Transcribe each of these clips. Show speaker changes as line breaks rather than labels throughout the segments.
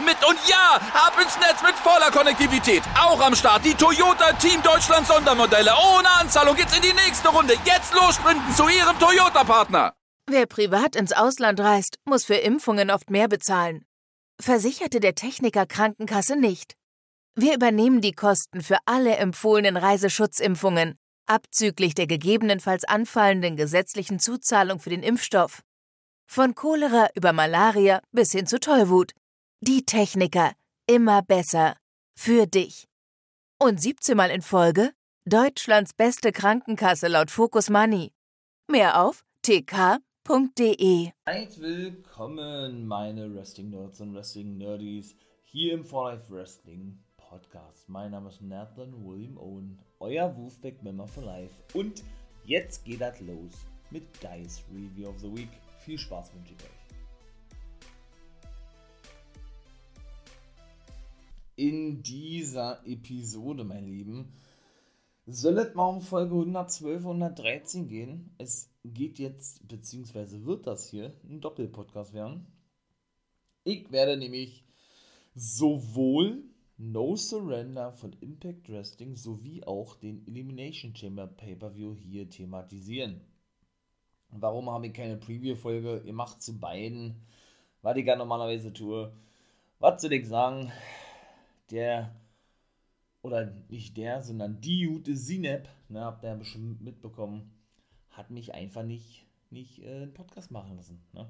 mit. Und ja, ab ins Netz mit voller Konnektivität. Auch am Start die Toyota Team Deutschland Sondermodelle. Ohne Anzahlung geht's in die nächste Runde. Jetzt los sprinten zu ihrem Toyota-Partner.
Wer privat ins Ausland reist, muss für Impfungen oft mehr bezahlen. Versicherte der Techniker Krankenkasse nicht. Wir übernehmen die Kosten für alle empfohlenen Reiseschutzimpfungen, abzüglich der gegebenenfalls anfallenden gesetzlichen Zuzahlung für den Impfstoff. Von Cholera über Malaria bis hin zu Tollwut. Die Techniker. Immer besser. Für dich. Und 17 Mal in Folge Deutschlands beste Krankenkasse laut Focus Money. Mehr auf tk.de.
Seid willkommen, meine Wrestling Nerds und Wrestling Nerdies, hier im For Life Wrestling Podcast. Mein Name ist Nathan William Owen, euer Wolfpack Member for Life. Und jetzt geht das los mit Guys Review of the Week. Viel Spaß wünsche ich euch. In dieser Episode, mein Lieben, soll es mal um Folge 112 und 113 gehen. Es geht jetzt, beziehungsweise wird das hier ein Doppelpodcast werden. Ich werde nämlich sowohl No Surrender von Impact Wrestling sowie auch den Elimination Chamber Pay-Per-View hier thematisieren. Warum habe ich keine Preview-Folge gemacht zu beiden? Was ich ja normalerweise tue. Was soll ich sagen? Der, oder nicht der, sondern die gute Sinep, ne, habt ihr ja bestimmt mitbekommen, hat mich einfach nicht, nicht äh, einen Podcast machen lassen. Ne?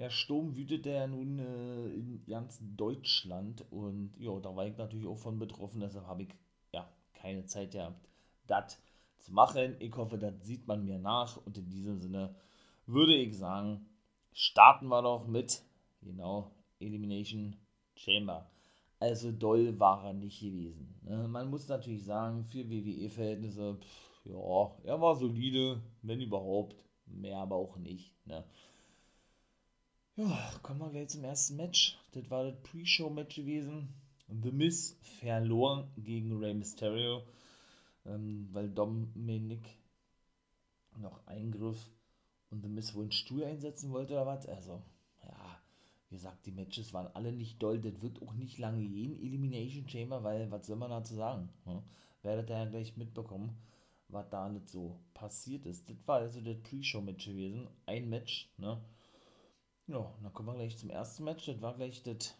der Sturm wütete ja nun äh, in ganz Deutschland und ja, da war ich natürlich auch von betroffen, deshalb habe ich ja keine Zeit gehabt, das zu machen. Ich hoffe, das sieht man mir nach und in diesem Sinne würde ich sagen, starten wir doch mit, genau, Elimination Chamber. Also doll war er nicht gewesen. Ne? Man muss natürlich sagen, für WWE-Verhältnisse, ja, er war solide, wenn überhaupt, mehr aber auch nicht. Ne? Ja, kommen wir gleich zum ersten Match. Das war das Pre-Show-Match gewesen. The Miz verlor gegen Rey Mysterio, ähm, weil Dominic noch eingriff und The Miz wohl einen Stuhl einsetzen wollte oder was. Also, wie gesagt, die Matches waren alle nicht doll. Das wird auch nicht lange gehen, Elimination Chamber, weil was soll man dazu sagen? Ne? Werdet ihr ja gleich mitbekommen, was da nicht so passiert ist. Das war also das Pre-Show-Match gewesen. Ein Match, ne? Ja, dann kommen wir gleich zum ersten Match. Das war gleich das,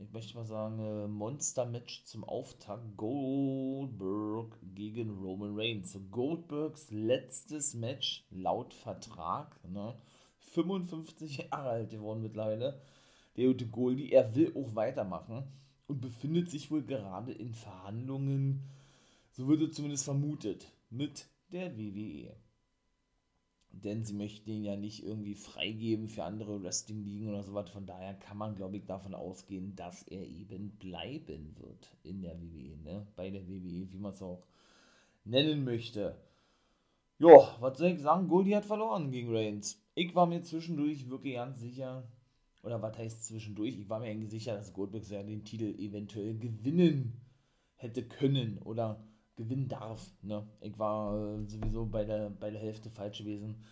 ich möchte mal sagen, äh, Monster-Match zum Auftakt. Goldberg gegen Roman Reigns. Goldbergs letztes Match laut Vertrag. Ne? 55 Jahre alt geworden mittlerweile. Der gute Goldie, er will auch weitermachen und befindet sich wohl gerade in Verhandlungen, so wird es zumindest vermutet, mit der WWE denn sie möchten ihn ja nicht irgendwie freigeben für andere Wrestling-Ligen oder sowas. Von daher kann man, glaube ich, davon ausgehen, dass er eben bleiben wird in der WWE, ne? Bei der WWE, wie man es auch nennen möchte. Ja, was soll ich sagen? Goldie hat verloren gegen Reigns. Ich war mir zwischendurch wirklich ganz sicher, oder was heißt zwischendurch? Ich war mir eigentlich sicher, dass Goldberg ja den Titel eventuell gewinnen hätte können oder gewinnen darf. Ne? Ich war äh, sowieso bei der, bei der Hälfte falsch gewesen.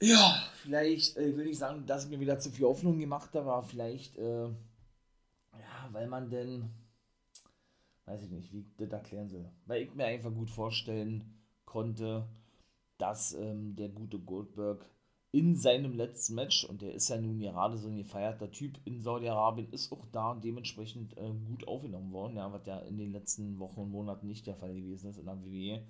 Ja, vielleicht äh, will ich sagen, dass ich mir wieder zu viel Hoffnung gemacht habe, aber vielleicht, äh, ja, weil man denn, weiß ich nicht, wie ich das erklären soll, weil ich mir einfach gut vorstellen konnte, dass ähm, der gute Goldberg in seinem letzten Match, und der ist ja nun gerade so ein gefeierter Typ in Saudi-Arabien, ist auch da dementsprechend äh, gut aufgenommen worden, ja, was ja in den letzten Wochen und Monaten nicht der Fall gewesen ist in der WWE.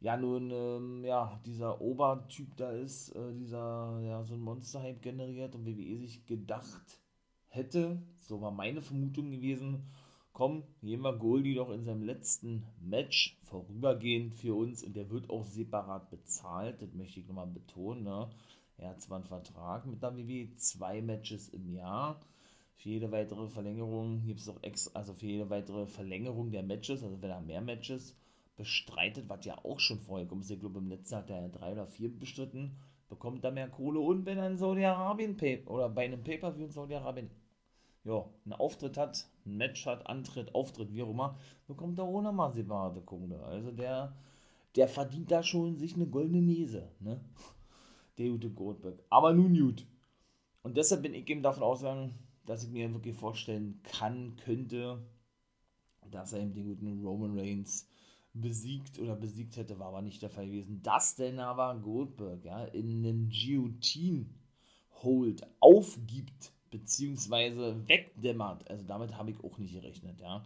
Ja, nun, ähm, ja, dieser Obertyp da ist, äh, dieser, ja, so ein Monster-Hype generiert und WWE sich gedacht hätte, so war meine Vermutung gewesen, komm, gehen wir Goldie doch in seinem letzten Match vorübergehend für uns und der wird auch separat bezahlt, das möchte ich nochmal betonen. Ne? Er hat zwar einen Vertrag mit der WWE, zwei Matches im Jahr, für jede weitere Verlängerung gibt es auch ex, also für jede weitere Verlängerung der Matches, also wenn er mehr Matches bestreitet, was ja auch schon vorher kommt, ich glaube im letzten hat er drei oder vier bestritten, bekommt er mehr Kohle und wenn er in Saudi-Arabien oder bei einem Pay-Per-View in Saudi-Arabien ja, einen Auftritt hat, ein Match hat, Antritt, Auftritt, wie auch immer, bekommt er nochmal separate Kohle. Also der, der verdient da schon sich eine goldene Nese, ne? Der gute Goldberg. Aber nun gut. Und deshalb bin ich eben davon ausgegangen, dass ich mir wirklich vorstellen kann, könnte, dass er eben den guten Roman Reigns besiegt oder besiegt hätte, war aber nicht der Fall gewesen. Dass denn aber Goldberg ja, in einen Guillotine Hold aufgibt, beziehungsweise wegdämmert, also damit habe ich auch nicht gerechnet, ja,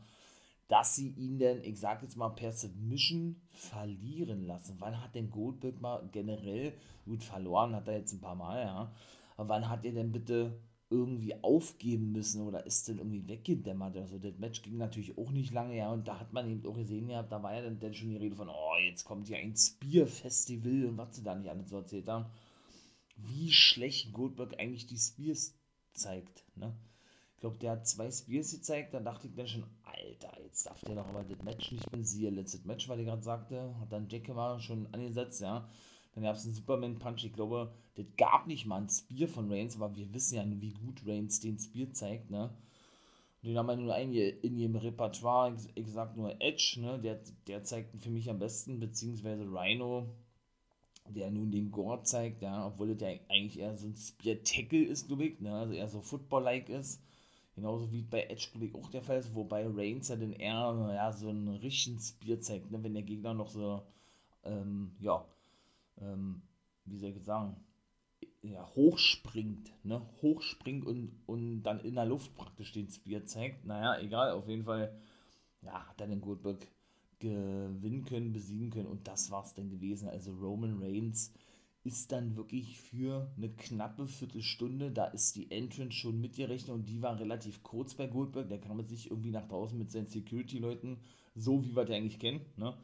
dass sie ihn denn, ich sag jetzt mal, per Submission verlieren lassen. Wann hat denn Goldberg mal generell, gut verloren hat er jetzt ein paar Mal, ja, aber wann hat er denn bitte irgendwie aufgeben müssen oder ist denn irgendwie weggedämmert oder so. Das Match ging natürlich auch nicht lange, ja, und da hat man eben auch gesehen, ja, da war ja dann, dann schon die Rede von, oh, jetzt kommt ja ein Spear-Festival und was sie da nicht alles so erzählt haben. Wie schlecht Goldberg eigentlich die Spears zeigt, ne? Ich glaube, der hat zwei Spears gezeigt, da dachte ich dann schon, Alter, jetzt darf der doch aber das Match nicht mehr sehen. Letztes Match, weil ich gerade sagte, hat dann Jack mal schon angesetzt, ja. Dann gab es einen Superman-Punch. Ich glaube, das gab nicht mal ein Spear von Reigns, aber wir wissen ja, wie gut Reigns den Spear zeigt, ne? Den haben wir nur einen in ihrem Repertoire. Ich, ich nur Edge, ne? Der, der zeigt für mich am besten, beziehungsweise Rhino, der nun den Gore zeigt, ja, obwohl das ja eigentlich eher so ein Spear-Tackle ist, glaube ich, ne? Also eher so Football-like ist. Genauso wie bei Edge, glaube ich, auch der Fall ist, wobei Reigns ja dann eher ja, so einen richtigen Spear zeigt, ne? Wenn der Gegner noch so, ähm, ja, ähm, wie soll ich sagen, ja, hochspringt, ne? Hochspringt und, und dann in der Luft praktisch den Spear zeigt. Naja, egal, auf jeden Fall, ja, hat er den Goldberg gewinnen können, besiegen können und das war es dann gewesen. Also Roman Reigns ist dann wirklich für eine knappe Viertelstunde, da ist die Entrance schon mitgerechnet und die war relativ kurz bei Goldberg, der kam jetzt nicht irgendwie nach draußen mit seinen Security-Leuten, so wie wir die eigentlich kennen, ne?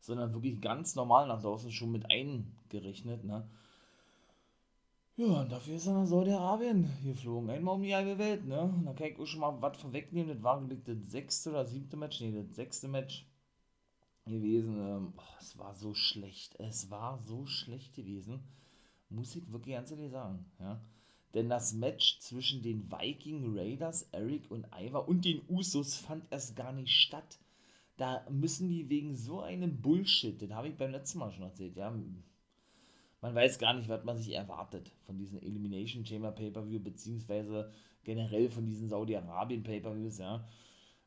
sondern wirklich ganz normal nach draußen schon mit eingerechnet. Ne? Ja, und dafür ist er nach Saudi-Arabien geflogen. Einmal um die halbe Welt, ne? Und da kann ich auch schon mal was vorwegnehmen. Das war, glaube ich, das sechste oder siebte Match. Ne, das sechste Match gewesen. Ähm, es war so schlecht. Es war so schlecht gewesen. Muss ich wirklich ganz ehrlich sagen, ja. Denn das Match zwischen den Viking Raiders, Eric und Ivar und den Usos fand erst gar nicht statt da müssen die wegen so einem Bullshit, den habe ich beim letzten Mal schon erzählt, ja, man weiß gar nicht, was man sich erwartet von diesen Elimination Chamber Pay-Per-View, beziehungsweise generell von diesen Saudi-Arabien Pay-Per-Views, ja.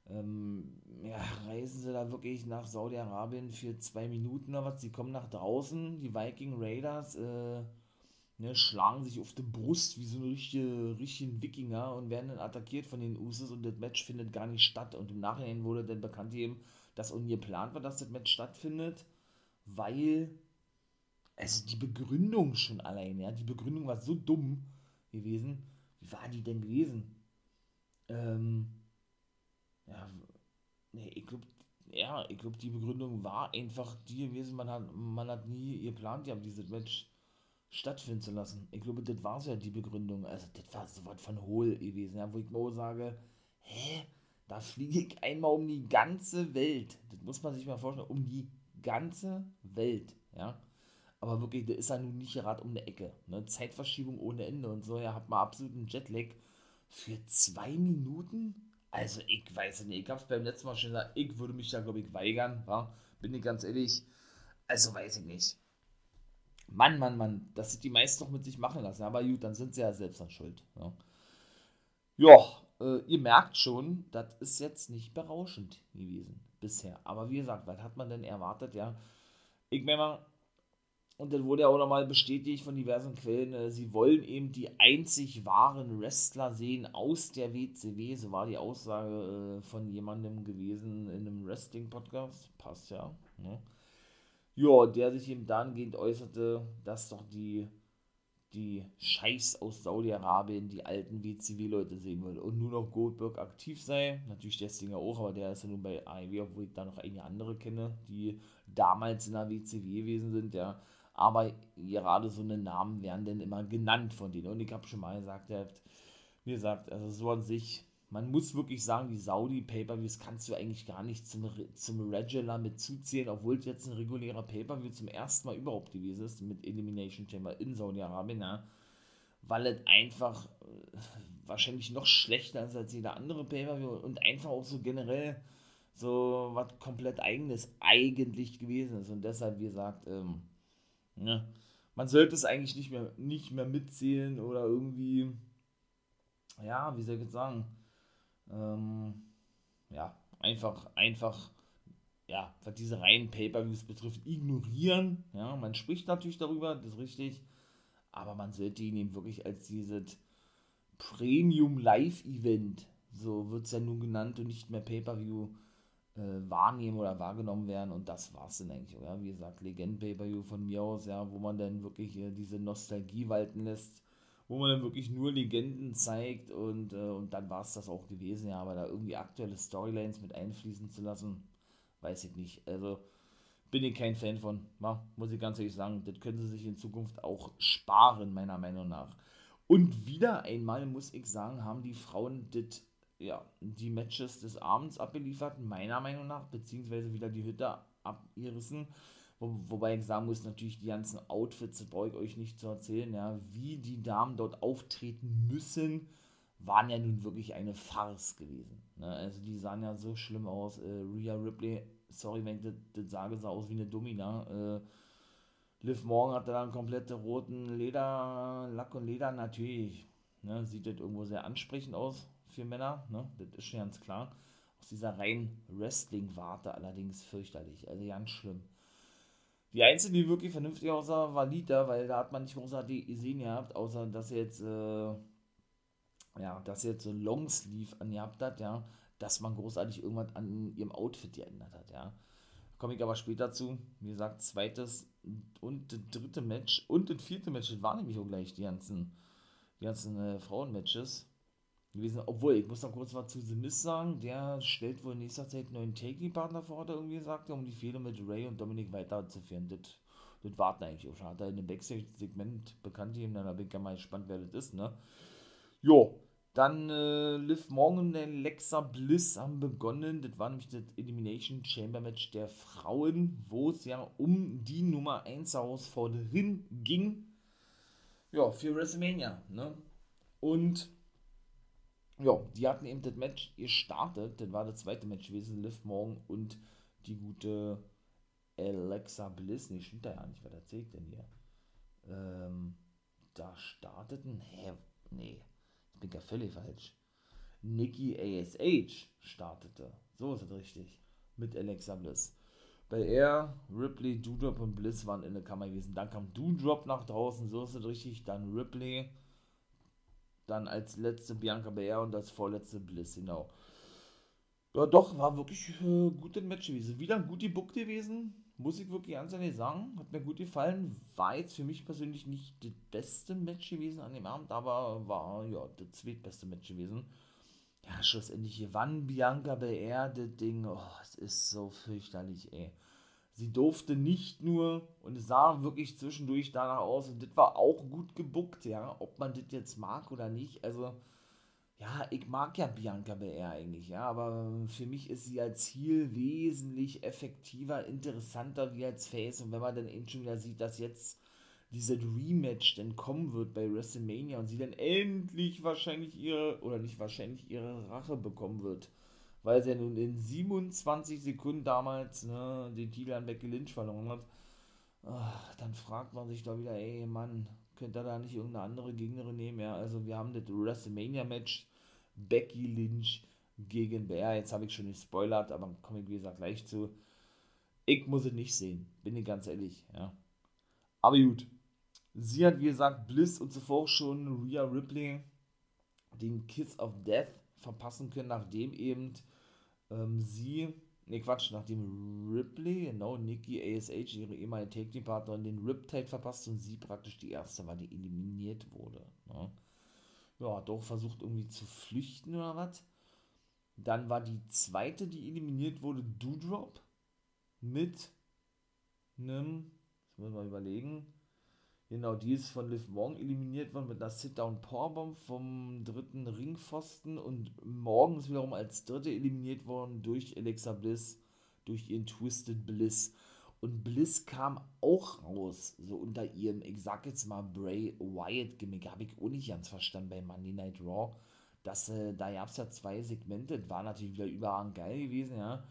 Ähm, ja, reisen sie da wirklich nach Saudi-Arabien für zwei Minuten oder was? Sie kommen nach draußen, die Viking Raiders, äh, ne, schlagen sich auf die Brust wie so ein richtige, Wikinger und werden dann attackiert von den Usos und das Match findet gar nicht statt. Und im Nachhinein wurde dann bekannt eben, dass ungeplant war, dass das Match stattfindet, weil, also die Begründung schon allein, ja, die Begründung war so dumm gewesen. Wie war die denn gewesen? Ähm, ja, nee, ich glaube, ja, ich glaube, die Begründung war einfach die gewesen, man hat, man hat nie geplant, ja, dieses Match stattfinden zu lassen. Ich glaube, das war so ja die Begründung. Also, das war so was von hohl gewesen, ja, wo ich mir sage, hä? Da fliege ich einmal um die ganze Welt. Das muss man sich mal vorstellen, um die ganze Welt, ja. Aber wirklich, da ist ja nun nicht gerade um eine Ecke. Ne? Zeitverschiebung ohne Ende und so, ja, hat man absoluten Jetlag für zwei Minuten. Also, ich weiß nicht, ich habe es beim letzten Mal schon gesagt, ich würde mich da, glaube ich, weigern, wa? bin ich ganz ehrlich. Also, weiß ich nicht. Mann, Mann, Mann, dass sich die meisten noch mit sich machen lassen. Aber gut, dann sind sie ja selbst an Schuld. Ja, ja äh, ihr merkt schon, das ist jetzt nicht berauschend gewesen bisher. Aber wie gesagt, was hat man denn erwartet? Ja, ich meine mal, und dann wurde ja auch nochmal bestätigt von diversen Quellen, äh, sie wollen eben die einzig wahren Wrestler sehen aus der WCW. So war die Aussage äh, von jemandem gewesen in einem Wrestling-Podcast. Passt ja. Ne? ja, der sich eben dahingehend äußerte, dass doch die, die Scheiß aus Saudi-Arabien die alten WCW-Leute sehen würde und nur noch Goldberg aktiv sei. Natürlich der Stinger auch, aber der ist ja nun bei AEW, obwohl ich da noch einige andere kenne, die damals in der WCW gewesen sind, ja. Aber gerade so eine Namen werden dann immer genannt von denen. Und ich habe schon mal gesagt, wie gesagt, also so an sich, man muss wirklich sagen, die Saudi Pay-Per-Views kannst du eigentlich gar nicht zum, zum Regular mit zuzählen, obwohl es jetzt ein regulärer Pay-Per-View zum ersten Mal überhaupt gewesen ist, mit Elimination Chamber in Saudi-Arabien, ja, weil es einfach äh, wahrscheinlich noch schlechter ist als jeder andere Pay-Per-View und einfach auch so generell so was komplett eigenes eigentlich gewesen ist und deshalb, wie gesagt, ähm, ja, man sollte es eigentlich nicht mehr, nicht mehr mitzählen oder irgendwie, ja, wie soll ich jetzt sagen, ähm, ja, einfach, einfach, ja, was diese reinen Pay-Per-Views betrifft, ignorieren. Ja, man spricht natürlich darüber, das ist richtig, aber man sollte ihn eben wirklich als dieses Premium Live-Event, so wird es ja nun genannt und nicht mehr Pay-Per-View wahrnehmen oder wahrgenommen werden. Und das war es dann eigentlich, ja, wie gesagt, Legend-Pay-Per-View von mir aus, ja, wo man dann wirklich äh, diese Nostalgie walten lässt, wo man dann wirklich nur Legenden zeigt und, äh, und dann war es das auch gewesen, ja, aber da irgendwie aktuelle Storylines mit einfließen zu lassen, weiß ich nicht, also bin ich kein Fan von, ja, muss ich ganz ehrlich sagen, das können sie sich in Zukunft auch sparen, meiner Meinung nach. Und wieder einmal muss ich sagen, haben die Frauen das ja, die Matches des Abends abgeliefert, meiner Meinung nach, beziehungsweise wieder die Hütte abgerissen. Wo, wobei ich sagen muss, natürlich die ganzen Outfits, brauche ich euch nicht zu erzählen, ja, wie die Damen dort auftreten müssen, waren ja nun wirklich eine Farce gewesen. Ne? Also die sahen ja so schlimm aus. Äh, Rhea Ripley, sorry, wenn ich das, das sage, sah aus wie eine Domina. Äh, Liv Morgan hatte dann komplette roten Leder, Lack und Leder, natürlich. Ne? Sieht das irgendwo sehr ansprechend aus für Männer, ne? das ist schon ganz klar. Aus dieser reinen Wrestling-Warte allerdings fürchterlich, also ganz schlimm. Die einzige, die wirklich vernünftig aussah, war Lita, weil da hat man nicht großartig gesehen gehabt, außer dass jetzt, äh, ja, dass jetzt so Longsleeve angehabt hat, ja, dass man großartig irgendwas an ihrem Outfit geändert hat, ja. Komme ich aber später zu. Wie gesagt, zweites und dritte Match und das vierte Match, das waren nämlich auch gleich die ganzen, die ganzen äh, Frauenmatches gewesen. Obwohl, ich muss noch kurz was zu The Miz sagen. Der stellt wohl in nächster Zeit einen neuen Taking-Partner vor, hat er irgendwie gesagt, um die Fehler mit Ray und Dominik weiterzuführen. Das, das warten eigentlich auch schon. Hat er in einem Backstage-Segment bekannt gegeben, dann bin ich ja mal gespannt, wer das ist, ne? Jo, dann äh, Liv Morgan und Alexa Bliss haben begonnen. Das war nämlich das Elimination Chamber Match der Frauen, wo es ja um die Nummer 1 Herausforderin ging. Ja, für WrestleMania, ne? Und ja, die hatten eben das Match gestartet. Das war das zweite Match gewesen. Liv Morgan und die gute Alexa Bliss. Nee, stimmt da ja nicht. Was erzählt denn hier? Ähm, da starteten. Hä? Nee, ich bin ja völlig falsch. Nikki ASH startete. So ist es richtig. Mit Alexa Bliss. Bei er, Ripley, Doudrop und Bliss waren in der Kammer gewesen. Dann kam Doudrop nach draußen, so ist es richtig. Dann Ripley dann als letzte Bianca Belair und als vorletzte Bliss, genau. Ja, doch, war wirklich äh, gutes Match gewesen. Wieder ein guter Book gewesen, muss ich wirklich ganz ehrlich sagen. Hat mir gut gefallen. War jetzt für mich persönlich nicht das beste Match gewesen an dem Abend, aber war ja das zweitbeste Match gewesen. Ja, schlussendlich gewann Bianca Belair das Ding. Oh, es ist so fürchterlich, ey sie durfte nicht nur, und es sah wirklich zwischendurch danach aus, und das war auch gut gebuckt, ja, ob man das jetzt mag oder nicht, also, ja, ich mag ja Bianca BR eigentlich, ja, aber für mich ist sie als Ziel wesentlich effektiver, interessanter wie als Face, und wenn man dann eben schon wieder sieht, dass jetzt dieser Rematch dann kommen wird bei WrestleMania und sie dann endlich wahrscheinlich ihre, oder nicht wahrscheinlich ihre Rache bekommen wird, weil sie ja nun in 27 Sekunden damals ne, den Titel an Becky Lynch verloren hat. Ach, dann fragt man sich da wieder, ey Mann, könnte er da nicht irgendeine andere Gegnerin nehmen? Ja, also wir haben das WrestleMania-Match Becky Lynch gegen Bär. Jetzt habe ich schon gespoilert, aber komme ich wie gesagt gleich zu. Ich muss es nicht sehen, bin ich ganz ehrlich, ja. Aber gut. Sie hat, wie gesagt, Bliss und zuvor schon Rhea Ripley den Kiss of Death verpassen können, nachdem eben ähm, sie, ne Quatsch, nachdem Ripley, genau, Nikki ASH, ihre ehemalige Take-Team-Partnerin, den Riptide verpasst und sie praktisch die erste war, die eliminiert wurde. Ne? Ja, auch versucht irgendwie zu flüchten oder was. Dann war die zweite, die eliminiert wurde, Doodrop mit einem, jetzt müssen wir überlegen, Genau, die ist von Liv Morgan eliminiert worden mit einer Sit-Down-Powerbomb vom dritten Ringpfosten und morgens wiederum als dritte eliminiert worden durch Alexa Bliss, durch ihren Twisted Bliss. Und Bliss kam auch raus, so unter ihrem, ich sag jetzt mal, Bray Wyatt-Gimmick. Habe ich auch nicht ganz verstanden bei Monday Night Raw. Das, äh, da gab es ja zwei Segmente, das war natürlich wieder überragend geil gewesen, ja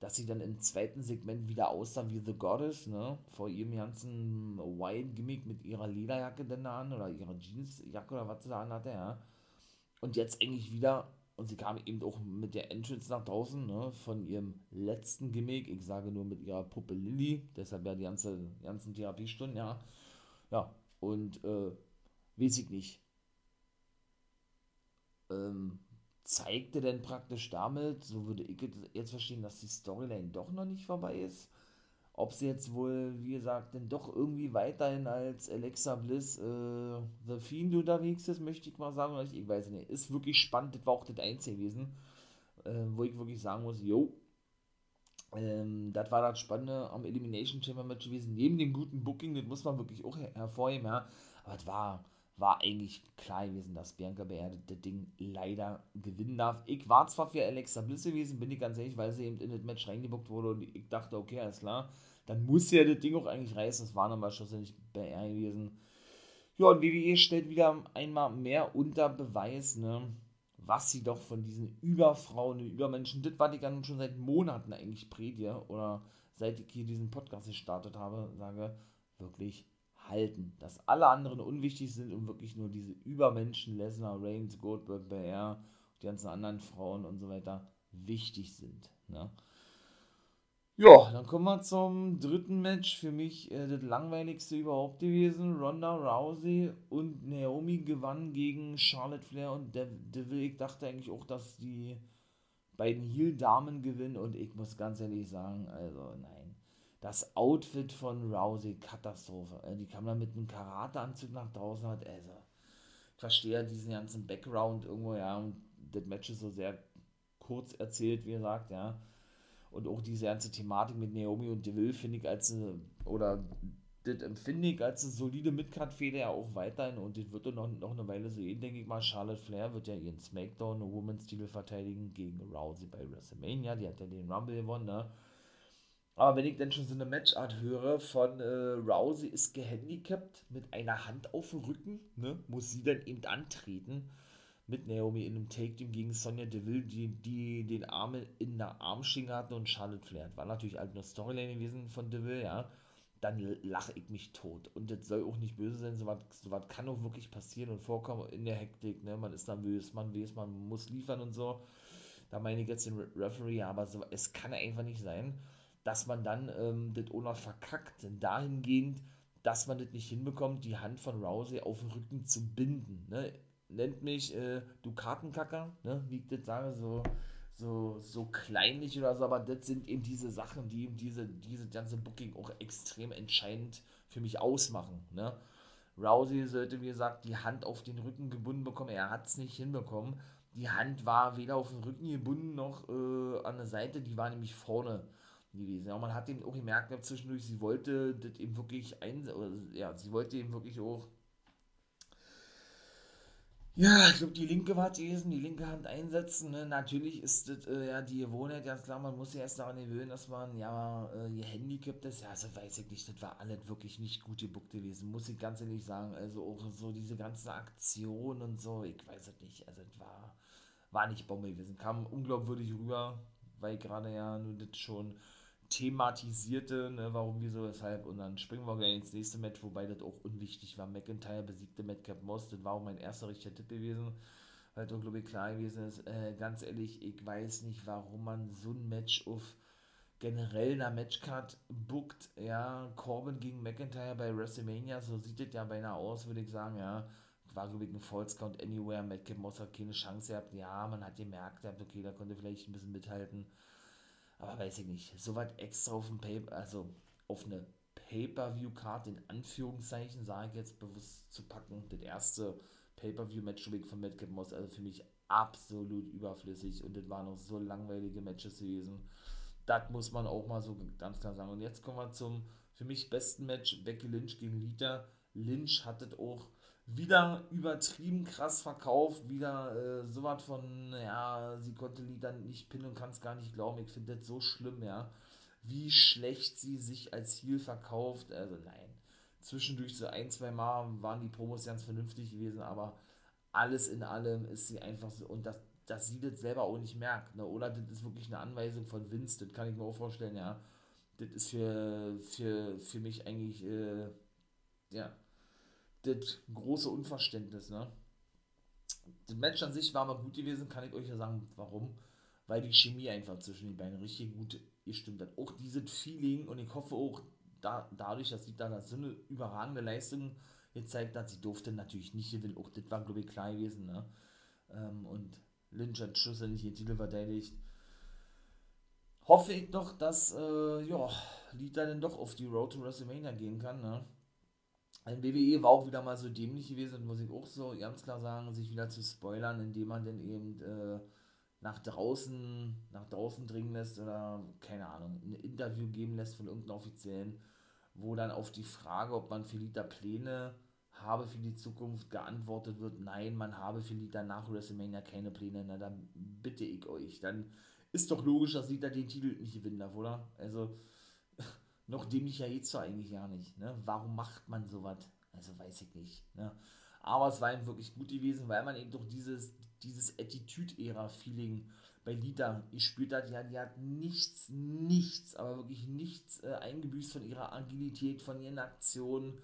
dass sie dann im zweiten Segment wieder aussah wie The Goddess, ne? Vor ihrem ganzen Wine-Gimmick mit ihrer Lederjacke denn da an oder ihrer Jeansjacke oder was sie da anhatte, ja. Und jetzt eigentlich wieder, und sie kam eben auch mit der Entrance nach draußen, ne? Von ihrem letzten Gimmick, ich sage nur mit ihrer Puppe Lilly, deshalb ja die ganze, ganzen Therapiestunden, ja. Ja, und, äh, weiß ich nicht. Ähm, zeigte denn praktisch damit, so würde ich jetzt verstehen, dass die Storyline doch noch nicht vorbei ist. Ob sie jetzt wohl, wie gesagt, denn doch irgendwie weiterhin als Alexa Bliss äh, The Fiend unterwegs ist, möchte ich mal sagen. Ich, weiß nicht. Ist wirklich spannend. Das war auch das Einzige gewesen, äh, wo ich wirklich sagen muss, jo, ähm, das war das Spannende am Elimination Chamber Match gewesen. Neben dem guten Booking, das muss man wirklich auch hervorheben, ja. Aber es war war eigentlich klar gewesen, dass Bianca Belair das Ding leider gewinnen darf. Ich war zwar für Alexa Bliss gewesen, bin ich ganz ehrlich, weil sie eben in das Match reingebuckt wurde und ich dachte, okay, alles klar, dann muss ja das Ding auch eigentlich reißen. Das war nochmal schlussendlich Belair gewesen. Ja, und WWE stellt wieder einmal mehr unter Beweis, ne, was sie doch von diesen Überfrauen und Übermenschen, das war die dann schon seit Monaten eigentlich Predige oder seit ich hier diesen Podcast gestartet habe, sage, wirklich halten. Dass alle anderen unwichtig sind und wirklich nur diese Übermenschen, Lesnar, Reigns, Goldberg, BR, die ganzen anderen Frauen und so weiter wichtig sind. Ne? Ja, dann kommen wir zum dritten Match. Für mich äh, das langweiligste überhaupt gewesen. Ronda Rousey und Naomi gewannen gegen Charlotte Flair und Devil. Ich dachte eigentlich auch, dass die beiden Heel-Damen gewinnen und ich muss ganz ehrlich sagen, also nein das Outfit von Rousey, Katastrophe. Äh, die kam dann mit einem Karateanzug nach draußen, hat, also, ich verstehe diesen ganzen Background irgendwo, ja, und das Match ist so sehr kurz erzählt, wie gesagt, ja. Und auch diese ganze Thematik mit Naomi und Deville finde ich als oder das empfinde ich als eine solide Midcard-Feder ja auch weiterhin und das wird noch, noch eine Weile so gehen, denke ich mal. Charlotte Flair wird ja ihren Smackdown Women's Titel verteidigen gegen Rousey bei WrestleMania, die hat ja den Rumble gewonnen, ne? Aber wenn ich dann schon so eine Matchart höre von äh, Rousey ist gehandicapt mit einer Hand auf dem Rücken, ne, muss sie dann eben antreten mit Naomi in einem Take-Team gegen Sonja Deville, die, die den Arm in der Armschinge hatten und Charlotte Flair. War natürlich halt nur Storyline gewesen von Deville, ja. Dann lache ich mich tot. Und das soll auch nicht böse sein, sowas so kann auch wirklich passieren und vorkommen in der Hektik, ne. Man ist nervös, man weiß, man muss liefern und so. Da meine ich jetzt den Referee, aber so, es kann einfach nicht sein dass man dann ähm, das auch verkackt, dahingehend, dass man das nicht hinbekommt, die Hand von Rousey auf den Rücken zu binden. Ne? Nennt mich äh, du Kartenkacker, ne? wie ich das sage, so, so, so kleinlich oder so, aber das sind eben diese Sachen, die eben diese, diese ganze Booking auch extrem entscheidend für mich ausmachen. Ne? Rousey sollte, wie gesagt, die Hand auf den Rücken gebunden bekommen. Er hat es nicht hinbekommen. Die Hand war weder auf den Rücken gebunden noch äh, an der Seite, die war nämlich vorne gewesen. Ja, man hat eben auch gemerkt, ja, zwischendurch, sie wollte das eben wirklich ein, oder, ja, sie wollte eben wirklich auch, ja, ich glaube, die linke war gewesen, die linke Hand einsetzen. Ne? Natürlich ist das äh, ja die Gewohnheit, ganz klar, man muss sich erst daran gewöhnen, dass man ja äh, gehandicapt ist. Ja, also weiß ich nicht, das war alles wirklich nicht gut gebuckt gewesen, muss ich ganz ehrlich sagen. Also auch so diese ganzen Aktionen und so, ich weiß es nicht. Also es war, war nicht Bombe gewesen, kam unglaubwürdig rüber, weil gerade ja nur das schon thematisierte, ne, warum, wieso, weshalb. Und dann springen wir gleich ins nächste Match, wobei das auch unwichtig war. McIntyre besiegte Madcap Moss, das war auch mein erster richtiger Tipp gewesen, weil doch, glaube ich, klar gewesen ist. Äh, ganz ehrlich, ich weiß nicht, warum man so ein Match auf generell einer Matchcard bookt. Ja, Corbin gegen McIntyre bei WrestleMania, so sieht es ja beinahe aus, würde ich sagen, ja. War, glaube ich, ein False Count Anywhere. Madcap Moss hat keine Chance gehabt. Ja, man hat gemerkt, okay, da konnte vielleicht ein bisschen mithalten. Aber weiß ich nicht, so weit extra auf dem Paper, also auf eine Pay-Per-View-Card in Anführungszeichen, sage ich jetzt bewusst zu packen. Das erste Pay-Per-View-Match von Madcap Moss, also für mich absolut überflüssig und das waren noch so langweilige Matches gewesen. Das muss man auch mal so ganz klar sagen. Und jetzt kommen wir zum für mich besten Match, Becky Lynch gegen Lita. Lynch hat das auch wieder übertrieben krass verkauft, wieder äh, sowas von, ja, sie konnte Lieder nicht pinnen und kann es gar nicht glauben. Ich finde das so schlimm, ja, wie schlecht sie sich als Heel verkauft. Also nein, zwischendurch so ein, zwei Mal waren die Promos ganz vernünftig gewesen, aber alles in allem ist sie einfach so, und das, dass sie das selber auch nicht merkt, ne? oder das ist wirklich eine Anweisung von Vince, das kann ich mir auch vorstellen, ja. Das ist für, für, für mich eigentlich, äh, ja, das große Unverständnis, ne? Das Match an sich war aber gut gewesen, kann ich euch ja sagen, warum. Weil die Chemie einfach zwischen den beiden richtig gut gestimmt hat. Auch dieses Feeling und ich hoffe auch, da, dadurch, dass sie da so eine überragende Leistung gezeigt hat, sie durfte natürlich nicht gewinnen. Auch das war, glaube ich, klar gewesen, ne? Ähm, und Lynch hat schlussendlich den Titel verteidigt. Hoffe ich doch, dass, äh, ja, Lita dann doch auf die Road to WrestleMania gehen kann, ne? Ein WWE war auch wieder mal so dämlich gewesen, muss ich auch so ganz klar sagen, sich wieder zu spoilern, indem man dann eben äh, nach draußen, nach draußen dringen lässt oder, keine Ahnung, ein Interview geben lässt von irgendeinem Offiziellen, wo dann auf die Frage, ob man für Lita Pläne habe für die Zukunft geantwortet wird, nein, man habe für Lita nach WrestleMania keine Pläne, na dann bitte ich euch, dann ist doch logisch, dass Lita den Titel nicht gewinnen darf, oder? Also, noch dämlicher geht's doch eigentlich gar nicht. Ne? Warum macht man sowas? Also weiß ich nicht. Ne? Aber es war ihm wirklich gut gewesen, weil man eben doch dieses, dieses Attitude-Ära-Feeling bei Lita gespürt hat. Ja, die hat nichts, nichts, aber wirklich nichts äh, eingebüßt von ihrer Agilität, von ihren Aktionen.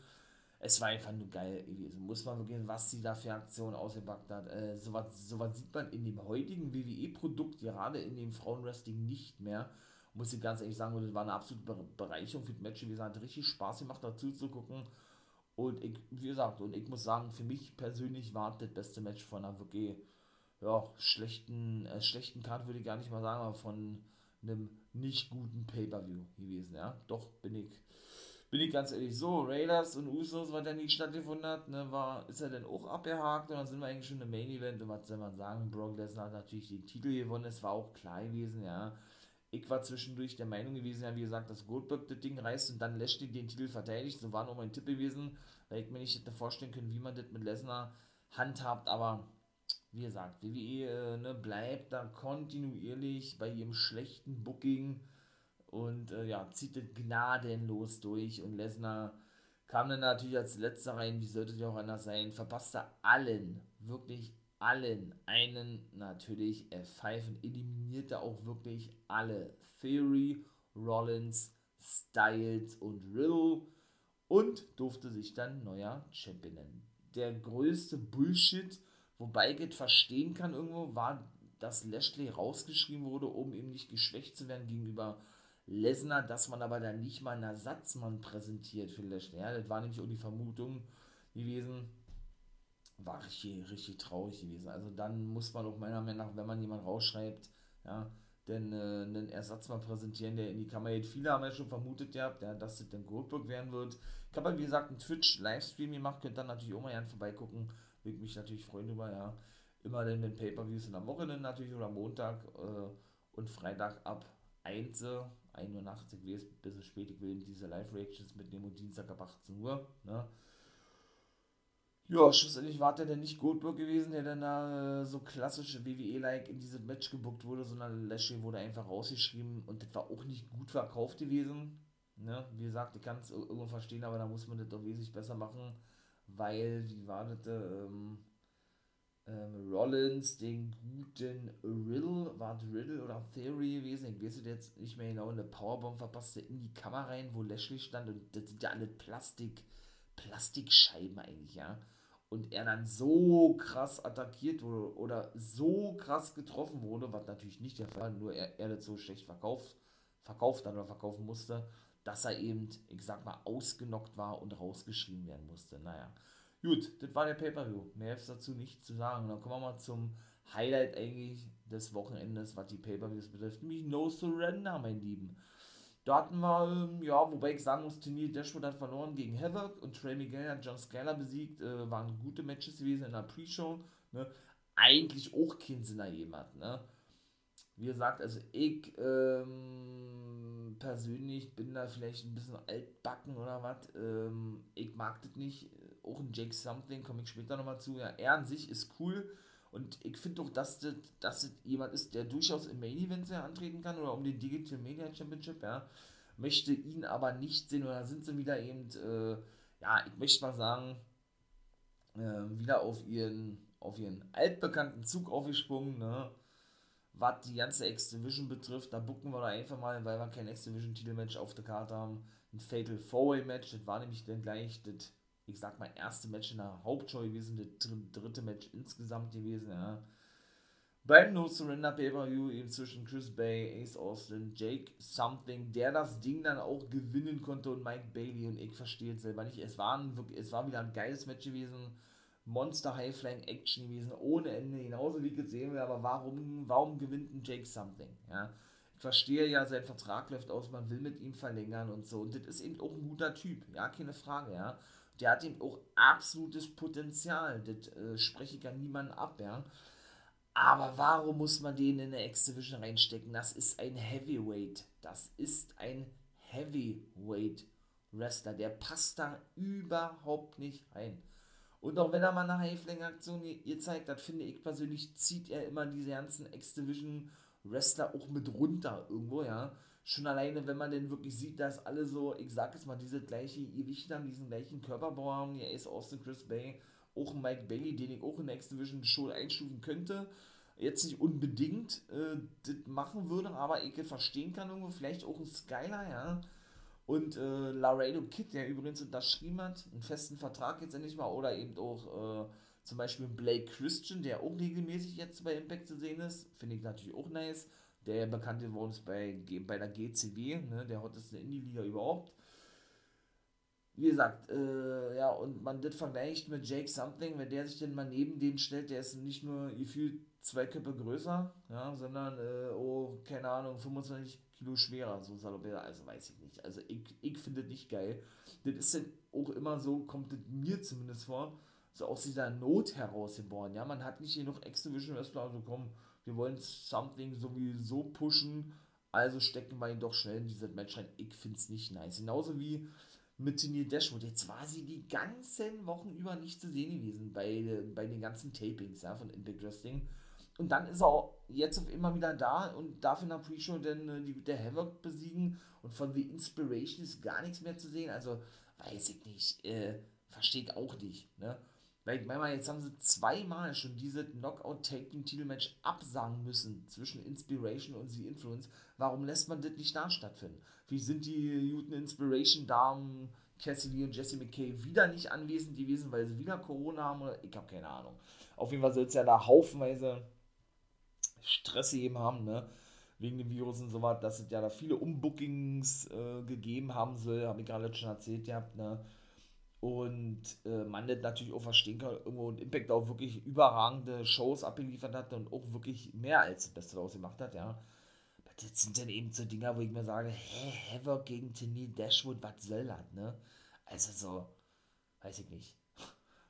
Es war einfach nur geil gewesen. Muss man wirklich, was sie da für Aktionen ausgepackt hat. Äh, Sowas so sieht man in dem heutigen WWE-Produkt, gerade in dem Frauenwrestling, nicht mehr muss ich ganz ehrlich sagen, das war eine absolute Bereicherung für das Match. Wie gesagt, richtig Spaß gemacht, dazu zu gucken. Und ich, wie gesagt, und ich muss sagen, für mich persönlich war das beste Match von einer wirklich ja, schlechten, äh, schlechten Card, würde ich gar nicht mal sagen, aber von einem nicht guten Pay-Per-View gewesen, ja. Doch, bin ich, bin ich ganz ehrlich so, Raiders und Usos, was dann nicht stattgefunden hat, ne, war, ist er dann auch abgehakt und dann sind wir eigentlich schon im Main Event und was soll man sagen, Brock Lesnar hat natürlich den Titel gewonnen, es war auch klar gewesen, ja ich war zwischendurch der Meinung gewesen, ja, wie gesagt, dass Goldberg das Ding reißt und dann Lashley den Titel verteidigt. So war nur mein Tipp gewesen, weil ich mir nicht hätte vorstellen können, wie man das mit Lesnar handhabt. Aber wie gesagt, WWE äh, ne, bleibt da kontinuierlich bei ihrem schlechten Booking und äh, ja, zieht das gnadenlos durch. Und Lesnar kam dann natürlich als letzter rein, wie sollte es auch anders sein, verpasste allen, wirklich allen einen natürlich F5 und eliminierte auch wirklich alle. Theory, Rollins, Styles und Riddle und durfte sich dann neuer Champion nennen. Der größte Bullshit, wobei ich es verstehen kann irgendwo, war, dass Lashley rausgeschrieben wurde, um eben nicht geschwächt zu werden gegenüber Lesnar, dass man aber dann nicht mal einen Ersatzmann präsentiert für Lashley. Ja, das war nämlich auch die Vermutung gewesen, war richtig, richtig traurig gewesen. Also dann muss man auch meiner Meinung nach, wenn man jemanden rausschreibt, ja, denn äh, einen Ersatz mal präsentieren, der in die Kamera geht. Viele haben ja schon vermutet, ja, dass das dann Goldberg werden wird. Ich habe halt, wie gesagt, einen Twitch-Livestream gemacht, könnt dann natürlich auch mal gerne vorbeigucken. Würde mich natürlich freuen über, ja. Immer dann, wenn Pay-Per-Views in der Woche dann natürlich oder Montag äh, und Freitag ab 1, 1 Uhr nachts, ich weiß, bisschen spät, ich will diese Live-Reactions mitnehmen und Dienstag ab 18 Uhr, ne ja, schlussendlich war der denn nicht Goldberg gewesen, der dann da äh, so klassisch WWE-like in dieses Match gebuckt wurde, sondern Lashley wurde einfach rausgeschrieben und das war auch nicht gut verkauft gewesen. Ne? Wie gesagt, ich kann es irgendwo verstehen, aber da muss man das doch wesentlich besser machen, weil, wie war das, ähm, ähm, Rollins den guten Riddle, war das Riddle oder Theory gewesen, ich weiß jetzt nicht mehr genau, eine Powerbomb verpasste in die Kamera rein, wo Lashley stand und das sind ja alle Plastik, Plastikscheiben eigentlich, ja und er dann so krass attackiert wurde oder so krass getroffen wurde, was natürlich nicht der Fall war, nur er, er das so schlecht verkauft, verkauft hat oder verkaufen musste, dass er eben, ich sag mal, ausgenockt war und rausgeschrieben werden musste. Naja, gut, das war der Pay-Per-View. Mehr ist dazu nicht zu sagen. dann kommen wir mal zum Highlight eigentlich des Wochenendes, was die Pay-Per-Views betrifft, nämlich No Surrender, mein Lieben. Da hatten wir, ähm, ja, wobei ich sagen muss, Turnier Dashwood hat verloren gegen Havoc und Trey Miguel hat John Skyler besiegt. Äh, waren gute Matches gewesen in der Pre-Show. Ne? Eigentlich auch kein Sinn hat. Ne? wie gesagt, also ich ähm, persönlich bin da vielleicht ein bisschen altbacken oder was. Ähm, ich mag das nicht. Auch ein Jake Something, komme ich später nochmal zu. Ja, er an sich ist cool. Und ich finde auch, dass das, dass das jemand ist, der durchaus im Main Event antreten kann oder um den Digital Media Championship, ja. Möchte ihn aber nicht sehen oder sind sie wieder eben, äh, ja, ich möchte mal sagen, äh, wieder auf ihren, auf ihren altbekannten Zug aufgesprungen, ne? Was die ganze X-Division betrifft, da bucken wir da einfach mal, weil wir kein X-Division-Titelmatch auf der Karte haben, ein Fatal Four-Way-Match, das war nämlich dann gleich das ich sag mal, erste Match in der Hauptshow gewesen, das dritte Match insgesamt gewesen, ja. Beim No Surrender Pay-Per-View eben zwischen Chris Bay, Ace Austin, Jake Something, der das Ding dann auch gewinnen konnte und Mike Bailey und ich verstehe es selber nicht. Es war, ein, es war wieder ein geiles Match gewesen. Monster High Flying Action gewesen, ohne Ende, genauso wie gesehen wird, aber warum, warum gewinnt ein Jake Something? Ja, ich verstehe ja, sein Vertrag läuft aus, man will mit ihm verlängern und so. Und das ist eben auch ein guter Typ, ja, keine Frage, ja der hat eben auch absolutes Potenzial. Das äh, spreche ich ja niemandem ab, ja. Aber warum muss man den in eine X-Division reinstecken? Das ist ein Heavyweight. Das ist ein Heavyweight Wrestler. Der passt da überhaupt nicht rein. Und auch wenn er mal eine Highflame-Aktion gezeigt hat, finde ich persönlich, zieht er immer diese ganzen X-Division Wrestler auch mit runter irgendwo, ja schon alleine, wenn man denn wirklich sieht, dass alle so, ich sag jetzt mal, diese gleiche Gewicht haben, diesen gleichen Körperbau haben, ja, ist Austin Chris Bay, auch ein Mike Bailey, den ich auch in der X-Division Show einstufen könnte, jetzt nicht unbedingt äh, das machen würde, aber ich verstehen kann irgendwo, vielleicht auch ein Skyler, ja, und äh, Laredo Kid, der übrigens unterschrieben hat, einen festen Vertrag jetzt endlich mal, oder eben auch äh, zum Beispiel Blake Christian, der auch regelmäßig jetzt bei Impact zu sehen ist, finde ich natürlich auch nice der bekannt geworden ist bei, bei der GCW, ne, der hotteste Indie-Liga überhaupt. Wie gesagt, äh, ja, und man das vergleicht mit Jake Something, wenn der sich denn mal neben den stellt, der ist nicht nur gefühlt zwei Köpfe größer, ja, sondern, äh, oh, keine Ahnung, 25 Kilo schwerer, so salopp, also weiß ich nicht. Also ich, ich finde das nicht geil. Das ist dann auch immer so, kommt das mir zumindest vor, so aus dieser Not herausgeboren, ja, man hat nicht genug Exhibition Wrestler, also komm, wir wollen Something sowieso pushen, also stecken wir ihn doch schnell in dieses Match rein. Ich finde es nicht nice. Genauso wie mit Tennille Dashwood. Jetzt war sie die ganzen Wochen über nicht zu sehen gewesen bei, bei den ganzen Tapings ja, von Impact Wrestling. Und dann ist er auch jetzt immer wieder da und darf in der Pre-Show dann äh, der Havoc besiegen und von The Inspiration ist gar nichts mehr zu sehen. Also weiß ich nicht, äh, versteht auch nicht. Ne? Weil, ich meine, jetzt haben sie zweimal schon diese Knockout-Taking-Titelmatch absagen müssen zwischen Inspiration und The Influence. Warum lässt man das nicht da stattfinden? Wie sind die guten Inspiration-Damen Cassidy und Jesse McKay wieder nicht anwesend gewesen, weil sie wieder Corona haben? Oder? Ich habe keine Ahnung. Auf jeden Fall soll es ja da haufenweise Stress eben haben, ne? Wegen dem Virus und so was, dass es ja da viele Umbookings äh, gegeben haben soll, habe ich gerade schon erzählt, ihr habt, ne? Und äh, man das natürlich auch verstehen kann, irgendwo ein Impact auch wirklich überragende Shows abgeliefert hat und auch wirklich mehr als das Beste daraus gemacht hat, ja. Das sind dann eben so Dinger, wo ich mir sage, hä, Havoc gegen Tenille Dashwood, was soll das, ne? Also so, weiß ich nicht.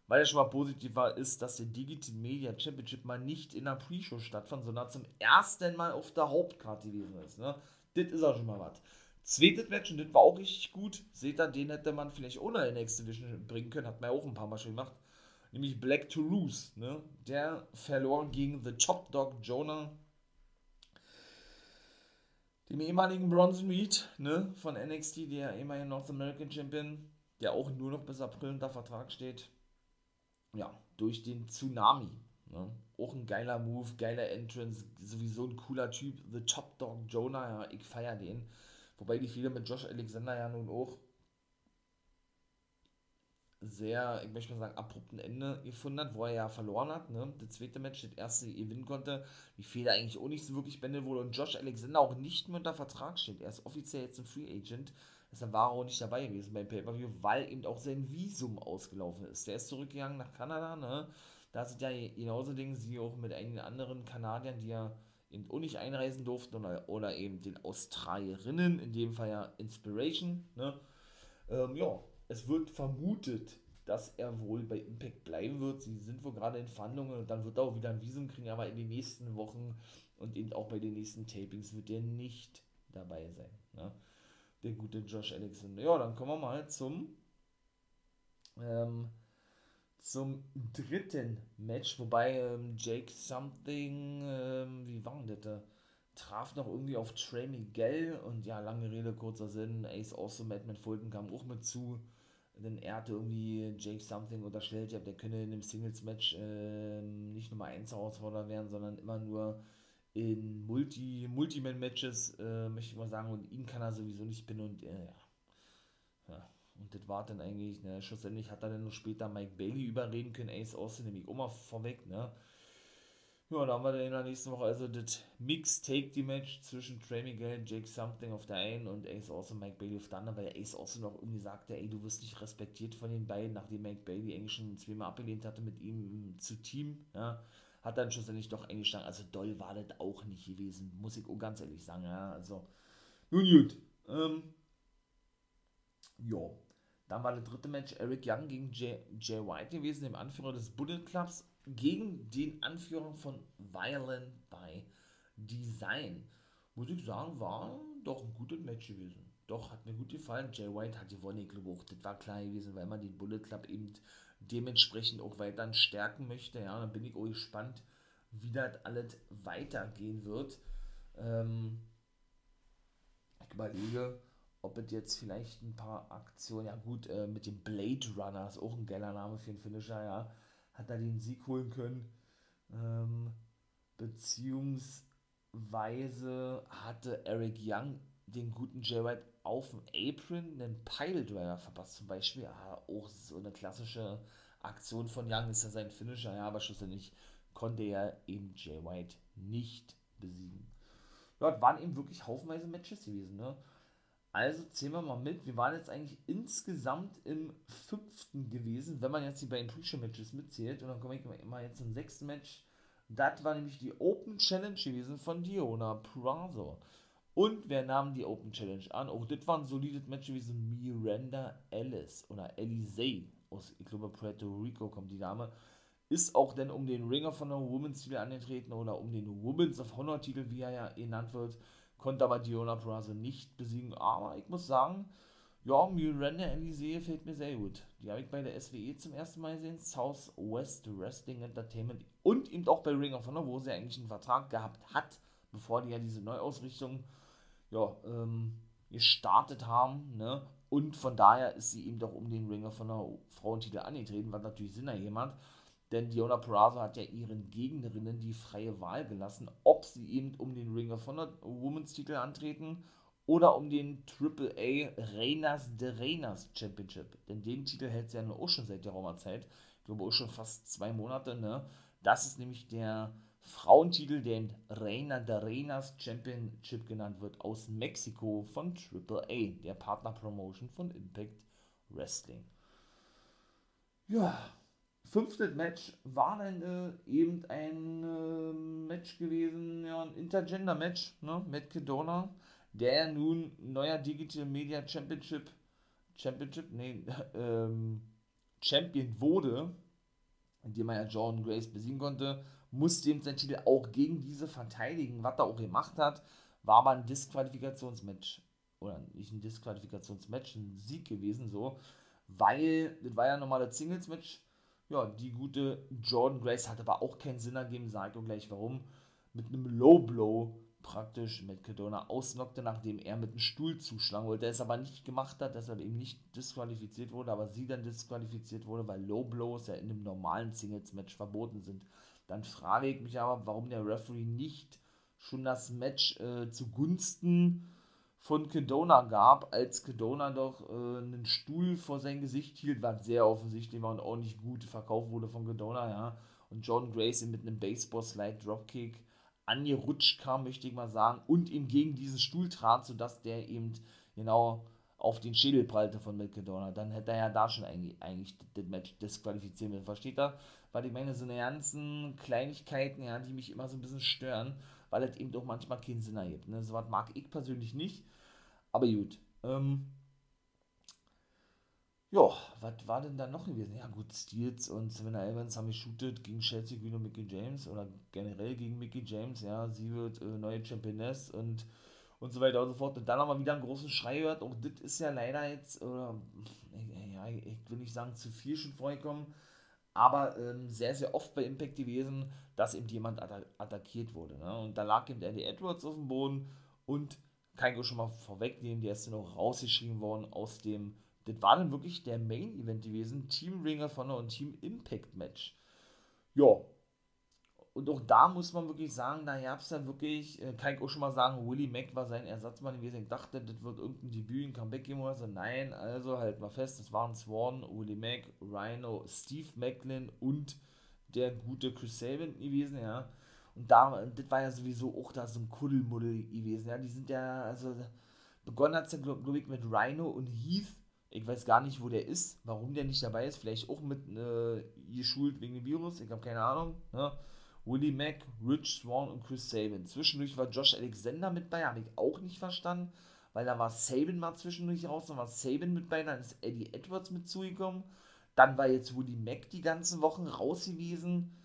Weil ja schon mal positiv war, ist, dass der Digital Media Championship mal nicht in der Pre-Show stattfand, sondern zum ersten Mal auf der Hauptkarte gewesen ist, ne? Das ist auch schon mal was. Zweites Match, und das war auch richtig gut. Seht ihr, den hätte man vielleicht ohne NXT Division bringen können. Hat man ja auch ein paar Mal schon gemacht. Nämlich Black to Lose. Ne? Der verlor gegen The Top Dog Jonah. Dem ehemaligen Bronson Reed ne? von NXT, der ehemalige North American Champion. Der auch nur noch bis April unter Vertrag steht. Ja, durch den Tsunami. Ne? Auch ein geiler Move, geiler Entrance. Sowieso ein cooler Typ. The Top Dog Jonah, ja, ich feiere den Wobei die viele mit Josh Alexander ja nun auch sehr, ich möchte mal sagen, abrupten Ende gefunden hat, wo er ja verloren hat. Ne? Das zweite Match, das erste gewinnen konnte, die Fehler eigentlich auch nicht so wirklich beendet wurde und Josh Alexander auch nicht mehr unter Vertrag steht. Er ist offiziell jetzt ein Free Agent. Deshalb war er auch nicht dabei gewesen beim Pay-Per-View, weil eben auch sein Visum ausgelaufen ist. Der ist zurückgegangen nach Kanada. Ne? Da sind ja genauso Dinge, sie auch mit einigen anderen Kanadiern, die ja eben auch nicht einreisen durften oder, oder eben den Australierinnen, in dem Fall ja Inspiration. Ne? Ähm, ja, es wird vermutet, dass er wohl bei Impact bleiben wird. Sie sind wohl gerade in Verhandlungen und dann wird er auch wieder ein Visum kriegen, aber in den nächsten Wochen und eben auch bei den nächsten Tapings wird er nicht dabei sein. Ne? Der gute Josh Alexander. Ja, dann kommen wir mal zum ähm, zum dritten Match, wobei ähm, Jake Something, ähm, wie war denn das da? Traf noch irgendwie auf Trey Miguel und ja, lange Rede, kurzer Sinn, Ace Awesome, Madman Fulton kam auch mit zu, denn er hatte irgendwie Jake Something unterstellt, ja, der könne in dem Singles-Match äh, nicht Nummer 1 Herausforderer werden, sondern immer nur in Multi, Multiman-Matches, äh, möchte ich mal sagen, und ihn kann er sowieso nicht pinnen und äh, ja. Und das war dann eigentlich, ne, schlussendlich hat er dann noch später Mike Bailey überreden können, Ace Austin nämlich auch mal vorweg, ne. Ja, da haben wir dann in der nächsten Woche also das Mix-Take-Die-Match zwischen Trey Miguel, Jake Something auf der einen und Ace Austin, Mike Bailey auf der anderen, weil Ace Austin noch irgendwie sagte, ey, du wirst nicht respektiert von den beiden, nachdem Mike Bailey eigentlich schon zweimal abgelehnt hatte, mit ihm zu Team, ja hat dann schlussendlich doch eingeschlagen. Also doll war das auch nicht gewesen, muss ich auch ganz ehrlich sagen. Ja, also, nun gut. Ähm, ja, dann war der dritte Match Eric Young gegen Jay, Jay White gewesen, dem Anführer des Bullet Clubs, gegen den Anführer von Violent by Design. Muss ich sagen, war doch ein gutes Match gewesen. Doch, hat mir gut gefallen. Jay White hat gewonnen, ich glaube auch, das war klar gewesen, weil man den Bullet Club eben dementsprechend auch weiter stärken möchte. Ja, dann bin ich auch gespannt, wie das alles weitergehen wird. Ähm, ich überlege, ob es jetzt vielleicht ein paar Aktionen, ja gut, äh, mit dem Blade Runner ist auch ein geiler Name für einen Finisher, ja, hat er den Sieg holen können. Ähm, beziehungsweise hatte Eric Young den guten White auf dem Apron einen Piledriver verpasst, zum Beispiel. Ja, auch so eine klassische Aktion von Young ist ja sein Finisher, ja, aber schlussendlich konnte er eben Jay White nicht besiegen. Dort waren eben wirklich haufenweise Matches gewesen, ne? Also zählen wir mal mit. Wir waren jetzt eigentlich insgesamt im fünften gewesen, wenn man jetzt die beiden Pre-Show-Matches mitzählt. Und dann komme ich mal jetzt zum sechsten Match. Das war nämlich die Open Challenge gewesen von Diona Prazo. Und wer nahm die Open Challenge an? Auch das war ein solides Match gewesen. Miranda Ellis oder Elise aus, ich glaube, Puerto Rico kommt die Dame. Ist auch denn um den Ringer von der Women's Titel angetreten oder um den Women's of Honor Titel, wie er ja genannt wird. Konnte aber Diona Purrazzo nicht besiegen. Aber ich muss sagen, ja, Miranda Elise gefällt mir sehr gut. Die habe ich bei der SWE zum ersten Mal gesehen. Southwest Wrestling Entertainment und eben auch bei Ring of Honor, wo sie eigentlich einen Vertrag gehabt hat, bevor die ja diese Neuausrichtung ja, ähm, gestartet haben, ne? Und von daher ist sie eben doch um den Ringer von der Frauentitel angetreten, was natürlich Sinn ergeben Denn Diona Peraza hat ja ihren Gegnerinnen die freie Wahl gelassen, ob sie eben um den Ringer von der Women's Titel antreten oder um den AAA Reinas de Reinas Championship. Denn den Titel hält sie ja nur auch schon seit der Roma-Zeit. Ich glaube auch schon fast zwei Monate. Ne? Das ist nämlich der Frauentitel, der Reina de Reinas Championship genannt wird, aus Mexiko von AAA, der Partnerpromotion von Impact Wrestling. Ja, fünftes Match war dann äh, eben ein äh, Match gewesen, ja, ein Intergender-Match, ne, Matt Kedona, der nun neuer Digital Media Championship, Championship, nee, ähm, Champion wurde, indem er ja Jordan Grace besiegen konnte musste eben seinen Titel auch gegen diese verteidigen, was er auch gemacht hat, war aber ein Disqualifikationsmatch. Oder nicht ein Disqualifikationsmatch, ein Sieg gewesen, so. Weil, das war ja nochmal das Singles-Match. Ja, die gute Jordan Grace hat aber auch keinen Sinn ergeben, sagt auch gleich warum. Mit einem Low Blow praktisch Matt Cadona ausnockte, nachdem er mit einem Stuhl zuschlagen wollte. Der es aber nicht gemacht hat, dass er eben nicht disqualifiziert wurde, aber sie dann disqualifiziert wurde, weil Low Blows ja in einem normalen Singles-Match verboten sind. Dann frage ich mich aber, warum der Referee nicht schon das Match äh, zugunsten von Kedona gab, als Kedona doch äh, einen Stuhl vor sein Gesicht hielt, was sehr offensichtlich war und auch nicht gut verkauft wurde von Kedona, ja. Und Jordan Grace mit einem Baseball-Slide Dropkick angerutscht kam, möchte ich mal sagen, und ihm gegen diesen Stuhl trat, sodass der eben genau auf den Schädel prallte von McDonough, dann hätte er ja da schon eigentlich, eigentlich das Match disqualifizieren müssen. Versteht er? Weil ich meine, so eine ganzen Kleinigkeiten, ja, die mich immer so ein bisschen stören, weil es eben doch manchmal keinen Sinn ergibt. Ne? So was mag ich persönlich nicht. Aber gut. Ähm, ja, was war denn da noch gewesen? Ja, gut, Steels und Savannah Evans haben geshootet gegen Chelsea Green und Mickey James oder generell gegen Mickey James. Ja, sie wird äh, neue Championess und, und so weiter und so fort. Und dann haben wir wieder einen großen Schrei gehört. Auch das ist ja leider jetzt, oder, ja, ich will nicht sagen zu viel schon vorgekommen, aber ähm, sehr, sehr oft bei Impact gewesen, dass eben jemand atta attackiert wurde. Ne? Und da lag eben Eddie Edwards auf dem Boden und kann ich schon mal vorwegnehmen, der ist dann auch rausgeschrieben worden aus dem das war dann wirklich der Main Event gewesen, Team Ringer von und Team Impact Match. Ja. Und auch da muss man wirklich sagen, da gab es dann wirklich, kann ich auch schon mal sagen, Willie Mack war sein Ersatzmann gewesen. Ich dachte, das wird irgendein Debüt, ein Comeback geben oder so. Nein, also halt mal fest, das waren Swan, Willie Mack, Rhino, Steve Macklin und der gute Chris Sabin gewesen, ja. Und da, das war ja sowieso auch da so ein Kuddelmuddel gewesen, ja. Die sind ja, also begonnen hat es ja, glaube glaub ich, mit Rhino und Heath ich weiß gar nicht, wo der ist, warum der nicht dabei ist. Vielleicht auch mit äh, geschult wegen dem Virus. Ich habe keine Ahnung. Ne? Willie Mack, Rich Swan und Chris Sabin. Zwischendurch war Josh Alexander mit bei, habe ich auch nicht verstanden, weil da war Sabin mal zwischendurch raus, dann war Sabin mit bei, dann ist Eddie Edwards mit zugekommen. Dann war jetzt Willie Mack die ganzen Wochen raus gewesen.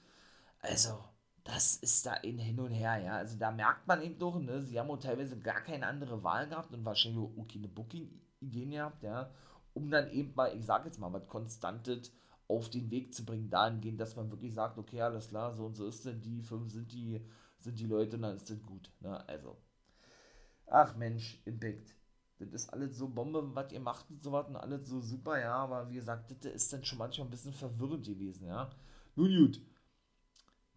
Also, das ist da in Hin und Her, ja. Also da merkt man eben doch, ne, sie haben auch teilweise gar keine andere Wahl gehabt und wahrscheinlich auch okay, eine Booking-Ideen gehabt, ja um dann eben mal, ich sag jetzt mal, was Konstantes auf den Weg zu bringen, dahingehend, dass man wirklich sagt, okay, alles klar, so und so ist denn die, fünf sind die, sind die Leute und dann ist das gut. Ne? Also, ach Mensch, Impact. Das ist alles so Bombe, was ihr macht und so was und alles so super, ja, aber wie gesagt, das ist dann schon manchmal ein bisschen verwirrend gewesen, ja. Nun gut,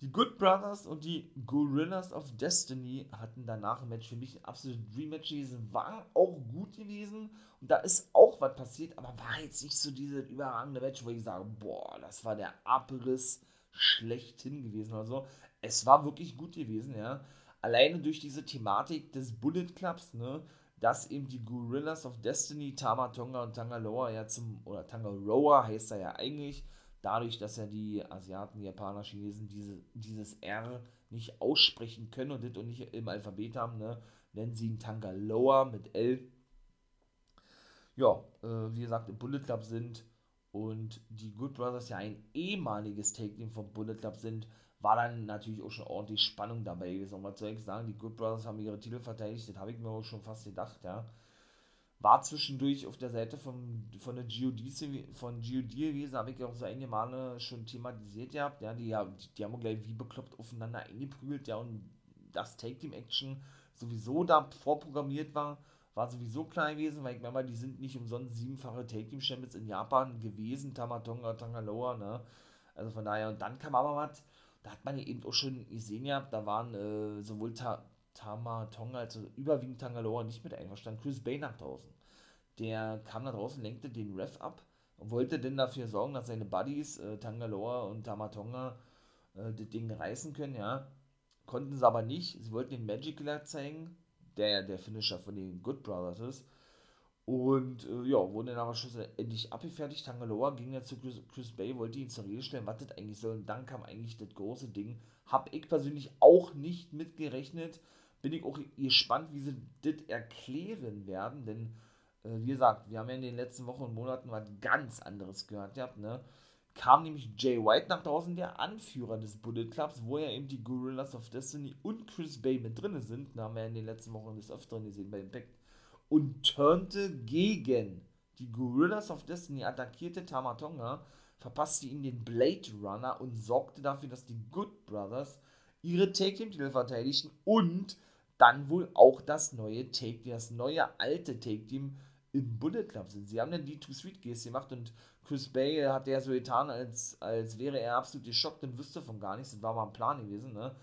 die Good Brothers und die Gorillas of Destiny hatten danach ein Match für mich ein absolutes Dream Match gewesen, war auch gut gewesen und da ist auch was passiert, aber war jetzt nicht so dieses überragende Match, wo ich sage, boah, das war der Abriss schlechthin gewesen oder so. Es war wirklich gut gewesen, ja. Alleine durch diese Thematik des Bullet Clubs, ne, dass eben die Gorillas of Destiny, Tama Tonga und Tangaloa ja zum, oder Tangaroa heißt er ja eigentlich, dadurch, dass ja die Asiaten, Japaner, Chinesen diese, dieses R nicht aussprechen können und das und nicht im Alphabet haben, ne, nennen sie ihn Tangaloa mit L. Ja, äh, wie gesagt, im Bullet Club sind und die Good Brothers ja ein ehemaliges Take-Team vom Bullet Club sind, war dann natürlich auch schon ordentlich Spannung dabei gewesen. Und was soll ich sagen, die Good Brothers haben ihre Titel verteidigt, das habe ich mir auch schon fast gedacht, ja. War zwischendurch auf der Seite von, von der GOD, von GOD gewesen, habe ich ja auch so einige Male schon thematisiert gehabt, ja, die, die, die haben gleich wie bekloppt aufeinander eingeprügelt, ja, und das Take-Team-Action sowieso da vorprogrammiert war, war sowieso klar gewesen, weil ich meine die sind nicht umsonst siebenfache Take-Team-Champions in Japan gewesen, Tamatonga, Tangaloa, ne, also von daher, und dann kam aber was, da hat man ja eben auch schon gesehen ja, da waren äh, sowohl Ta Tama Tonga, also überwiegend Tangaloa nicht mit einverstanden. Chris Bay nach draußen der kam da draußen, lenkte den Ref ab und wollte denn dafür sorgen, dass seine Buddies, äh, Tangaloa und Tamatonga, äh, das Ding reißen können, ja. Konnten sie aber nicht. Sie wollten den Magic Killer zeigen, der ja der Finisher von den Good Brothers ist. Und äh, ja, wurden dann aber schlussendlich abgefertigt. Tangaloa ging ja zu Chris, Chris, Bay, wollte ihn zur Rede stellen, was das eigentlich soll. Und dann kam eigentlich das große Ding. Hab ich persönlich auch nicht mitgerechnet. Bin ich auch gespannt, wie sie das erklären werden, denn äh, wie gesagt, wir haben ja in den letzten Wochen und Monaten was ganz anderes gehört gehabt, ne? Kam nämlich Jay White nach draußen, der Anführer des Bullet Clubs, wo ja eben die Gorillas of Destiny und Chris Bay mit drin sind. Da haben wir in den letzten Wochen des Öfteren gesehen bei Impact. Und turnte gegen die Gorillas of Destiny, attackierte Tamatonga, verpasste ihm den Blade Runner und sorgte dafür, dass die Good Brothers ihre Take-Team-Titel verteidigten und dann wohl auch das neue Take, das neue alte Take-Team im Bullet Club sind. Sie haben dann die Too Sweet Geste gemacht und Chris Bay hat ja so getan, als, als wäre er absolut geschockt und wüsste von gar nichts. Das war mal ein Plan gewesen, ne?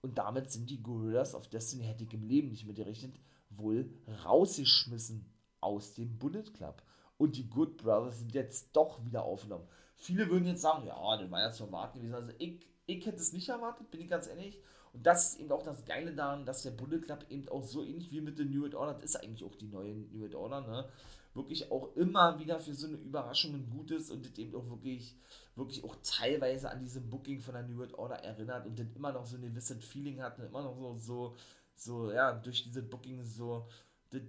Und damit sind die Gorillas of Destiny, hätte ich im Leben nicht mit gerechnet, wohl rausgeschmissen aus dem Bullet Club. Und die Good Brothers sind jetzt doch wieder aufgenommen. Viele würden jetzt sagen, ja, das war ja zu erwarten gewesen. Also ich, ich hätte es nicht erwartet, bin ich ganz ehrlich. Und das ist eben auch das Geile daran, dass der Bullet Club eben auch so ähnlich wie mit der New World Order, das ist eigentlich auch die neue New World Order, ne? Wirklich auch immer wieder für so eine Überraschung gut ist und das eben auch wirklich, wirklich auch teilweise an diese Booking von der New World Order erinnert und das immer noch so ein gewisses Feeling hat und immer noch so, so, so, ja, durch diese Booking so, das,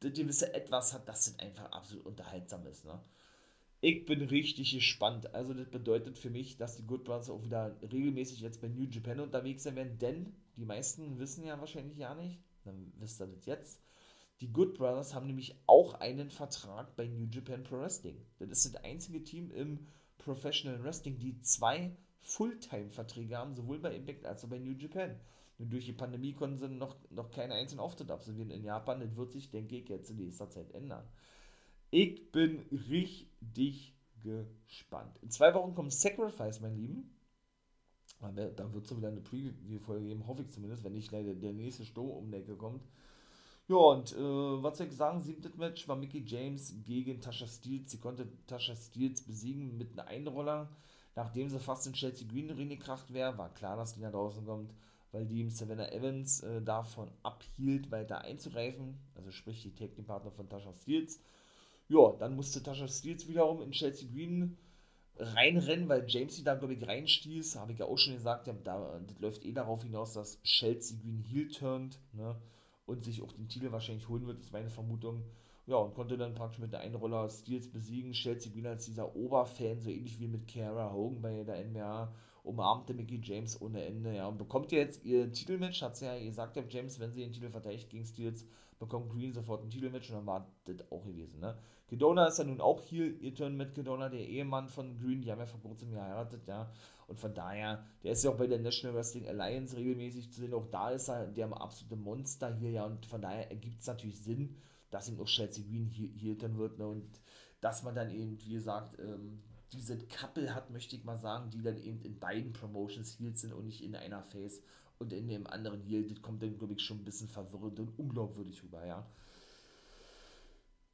das gewisse Etwas hat, das einfach absolut unterhaltsam ist, ne? Ich bin richtig gespannt. Also das bedeutet für mich, dass die Good Brothers auch wieder regelmäßig jetzt bei New Japan unterwegs sein werden, denn die meisten wissen ja wahrscheinlich ja nicht, dann wisst ihr das jetzt. Die Good Brothers haben nämlich auch einen Vertrag bei New Japan Pro Wrestling. Das ist das einzige Team im Professional Wrestling, die zwei Fulltime-Verträge haben, sowohl bei Impact als auch bei New Japan. Nur durch die Pandemie konnten sie noch, noch keinen einzelnen Auftritt absolvieren in Japan. Das wird sich, denke ich, jetzt in nächster Zeit ändern. Ich bin richtig gespannt. In zwei Wochen kommt Sacrifice, mein Lieben. Da wird es wieder eine Preview-Folge geben, hoffe ich zumindest, wenn nicht leider der nächste Sturm um die Ecke kommt. Ja, und äh, was soll ich sagen, siebtes Match war Mickey James gegen Tasha Steels. Sie konnte Tasha Steels besiegen mit einem Einroller. Nachdem sie fast in Chelsea Green reingekracht wäre, war klar, dass die nach draußen kommt, weil die Savannah Evans äh, davon abhielt, weiter einzugreifen. Also sprich die Tag-Team-Partner von Tasha Steels. Ja, dann musste Tasha Steels wiederum in Chelsea Green reinrennen, weil James sie da, glaube ich, reinstieß. Habe ich ja auch schon gesagt, ja, da, das läuft eh darauf hinaus, dass Chelsea Green heel turnt. Ne? und sich auch den Titel wahrscheinlich holen wird, ist meine Vermutung. Ja, und konnte dann praktisch mit der Einroller Steels besiegen, sich wieder als dieser Oberfan, so ähnlich wie mit Kara Hogan bei der NBA, umarmte Mickey James ohne Ende, ja, und bekommt jetzt ihr Titelmatch, hat sie ja gesagt, ja, James, wenn sie den Titel verteidigt gegen Steels, bekommt Green sofort ein Titelmatch und dann war das auch gewesen, ne. Gedona ist ja nun auch hier, ihr Turn mit Gedona, der Ehemann von Green, die haben ja vor kurzem geheiratet, ja, und von daher, der ist ja auch bei der National Wrestling Alliance regelmäßig zu sehen. Auch da ist er der absolute Monster hier, ja. Und von daher ergibt es natürlich Sinn, dass ihm auch Chelsea Green hier, hier dann wird. Ne? Und dass man dann eben, wie gesagt, ähm, diese Couple hat, möchte ich mal sagen, die dann eben in beiden Promotions Heels sind und nicht in einer Face und in dem anderen Heel. Das kommt dann, glaube ich, schon ein bisschen verwirrend und unglaubwürdig rüber, ja.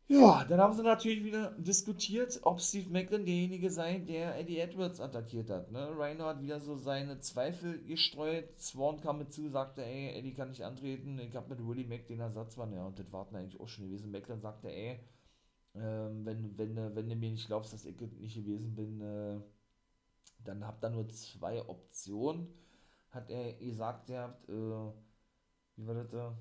Ja, dann haben sie natürlich wieder diskutiert, ob Steve Macklin derjenige sei, der Eddie Edwards attackiert hat. Ne? Rhino hat wieder so seine Zweifel gestreut. Swan kam mit zu, sagte, ey, Eddie kann nicht antreten. Ich habe mit Willie Mack den Ersatzmann. Ja, und das warten eigentlich auch schon gewesen. Macklin sagte, ey, ähm, wenn, wenn, wenn du mir nicht glaubst, dass ich nicht gewesen bin, äh, dann habt ihr nur zwei Optionen. Hat er gesagt, ihr habt, äh, wie war das da?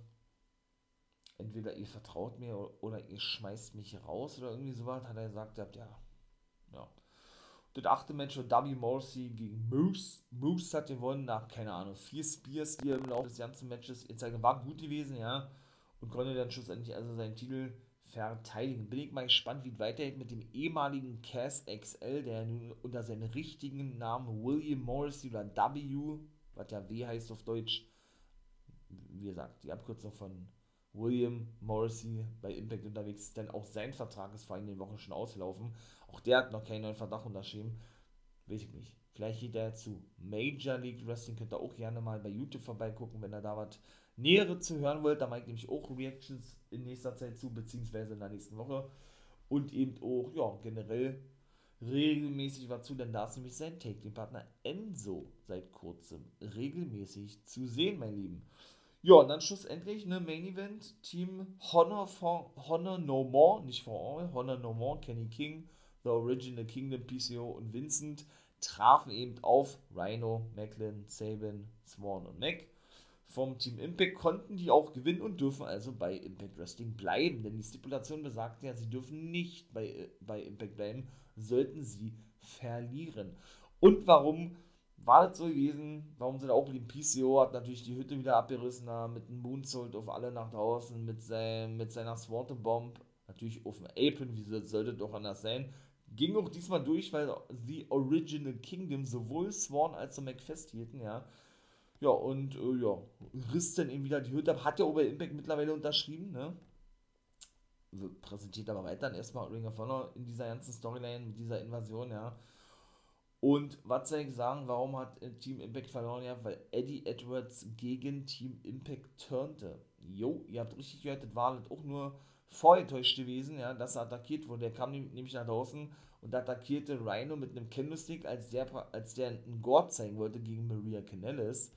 entweder ihr vertraut mir oder ihr schmeißt mich raus oder irgendwie sowas, hat er gesagt, habt, ja. ja. Das achte Match war W. Morrissey gegen Moose. Moose hat gewonnen nach, keine Ahnung, vier Spears, die er im Laufe des ganzen Matches gezeigt war gut gewesen, ja. Und konnte dann schlussendlich also seinen Titel verteidigen. Bin ich mal gespannt, wie es weitergeht mit dem ehemaligen Cass XL, der nun unter seinem richtigen Namen William Morrissey oder W, was ja W heißt auf Deutsch, wie gesagt, die Abkürzung von William Morrissey bei Impact unterwegs, denn auch sein Vertrag ist vor einigen Wochen schon ausgelaufen. Auch der hat noch keinen neuen Vertrag unterschrieben. Weiß ich nicht. Vielleicht geht er zu Major League Wrestling. Könnt ihr auch gerne mal bei YouTube vorbeigucken, wenn ihr da was Näheres zu hören wollt. Da mache ich nämlich auch Reactions in nächster Zeit zu, beziehungsweise in der nächsten Woche. Und eben auch, ja, generell regelmäßig was zu, denn da ist nämlich sein Take-Team-Partner Enzo seit kurzem regelmäßig zu sehen, mein Lieben. Ja, und dann schlussendlich eine Main Event Team Honor for Honor No More, nicht for all, Honor No More, Kenny King, The Original Kingdom, PCO und Vincent trafen eben auf Rhino, Macklin, Sabin, Swan und Mac. Vom Team Impact konnten die auch gewinnen und dürfen also bei Impact Wrestling bleiben, denn die Stipulation besagt ja, sie dürfen nicht bei, bei Impact bleiben, sollten sie verlieren. Und warum war das so gewesen, warum sie da auch blieben. PCO hat natürlich die Hütte wieder abgerissen, mit einem Moonsault auf alle nach draußen, mit, sein, mit seiner Swatter Bomb, natürlich auf dem Apron, wie sollte doch anders sein. Ging auch diesmal durch, weil die Original Kingdom sowohl Swan als auch Mac festhielten, ja. Ja, und äh, ja, riss dann eben wieder die Hütte ab. Hat ja Ober Impact mittlerweile unterschrieben, ne? Präsentiert aber weiter erstmal Ring of Honor in dieser ganzen Storyline, mit dieser Invasion, ja. Und was soll ich sagen, warum hat äh, Team Impact verloren? Ja, weil Eddie Edwards gegen Team Impact turnte. Jo, ihr habt richtig gehört, das war halt auch nur vorgetäuscht gewesen, ja, dass er attackiert wurde. Der kam nämlich nach draußen und attackierte Rhino mit einem Candlestick, als der, als der einen Gore zeigen wollte gegen Maria Canellis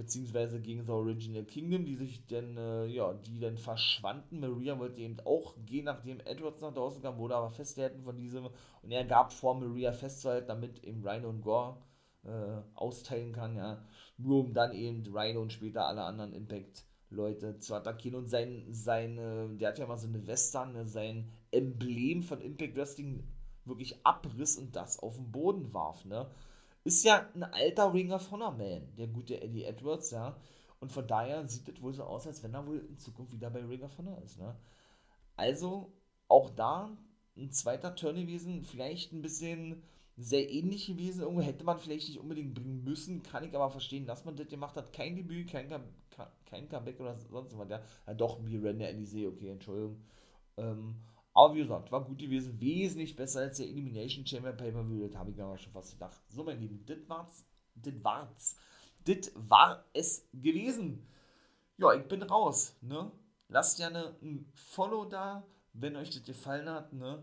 beziehungsweise gegen The Original Kingdom, die sich dann, äh, ja, die dann verschwanden. Maria wollte eben auch gehen, nachdem Edwards nach draußen kam, wurde aber festgehalten von diesem und er gab vor, Maria festzuhalten, damit eben Rhino und Gore äh, austeilen kann, ja, nur um dann eben Rhino und später alle anderen Impact-Leute zu attackieren und sein, sein, der hat ja mal so eine Weste an, ne, sein Emblem von Impact Wrestling wirklich abriss und das auf den Boden warf, ne? Ist ja ein alter Ring of Honor Man, der gute Eddie Edwards, ja. Und von daher sieht es wohl so aus, als wenn er wohl in Zukunft wieder bei Ring of Honor ist, ne? Also, auch da ein zweiter Turn gewesen, vielleicht ein bisschen sehr ähnlich gewesen. Irgendwo hätte man vielleicht nicht unbedingt bringen müssen, kann ich aber verstehen, dass man das gemacht hat. Kein Debüt, kein, kein Comeback oder sonst was. Ja, ja doch, Render Elise, okay, Entschuldigung. Ähm, aber wie gesagt, war gut gewesen, wesentlich besser als der Elimination Chamber Paper das habe ich aber schon fast gedacht. So, mein Lieben, das war's, das war's, das war es gewesen. Ja, ich bin raus, ne? Lasst gerne ein Follow da, wenn euch das gefallen hat, ne?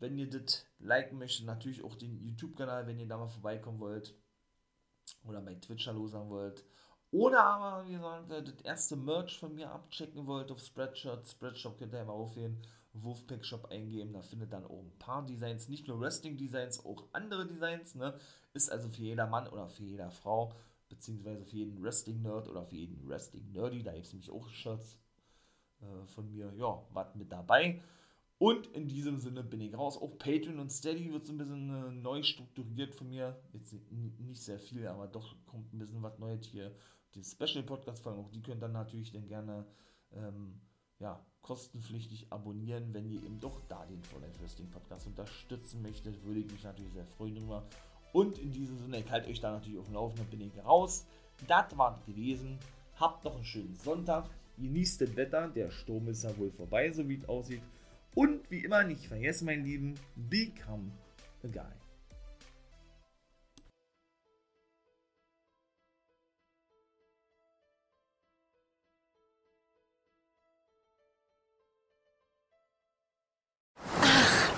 Wenn ihr das liken möchtet, natürlich auch den YouTube-Kanal, wenn ihr da mal vorbeikommen wollt. Oder bei Twitch Hallo sagen wollt. Oder aber, wie gesagt, das erste Merch von mir abchecken wollt auf Spreadshirt. Spreadshop könnt ihr mal aufhören. Wolfpack Shop eingeben. Da findet dann auch ein paar Designs, nicht nur Wrestling-Designs, auch andere Designs. Ne? Ist also für jeder Mann oder für jede Frau, beziehungsweise für jeden Wrestling-Nerd oder für jeden Wrestling-Nerdy. Da gibt es nämlich auch Shirts äh, von mir. Ja, was mit dabei. Und in diesem Sinne bin ich raus. Auch Patreon und Steady wird so ein bisschen äh, neu strukturiert von mir. Jetzt nicht sehr viel, aber doch kommt ein bisschen was Neues hier. Die Special Podcast-Folgen, auch die könnt ihr natürlich dann gerne ähm, ja, kostenpflichtig abonnieren, wenn ihr eben doch da den Wrestling Podcast unterstützen möchtet. Würde ich mich natürlich sehr freuen drüber. Und in diesem Sinne, ich halte euch da natürlich auf dem Laufenden, bin ich raus. Das war gewesen. Habt noch einen schönen Sonntag. Genießt das Wetter. Der Sturm ist ja wohl vorbei, so wie es aussieht. Und wie immer, nicht vergessen, mein Lieben, become a guy.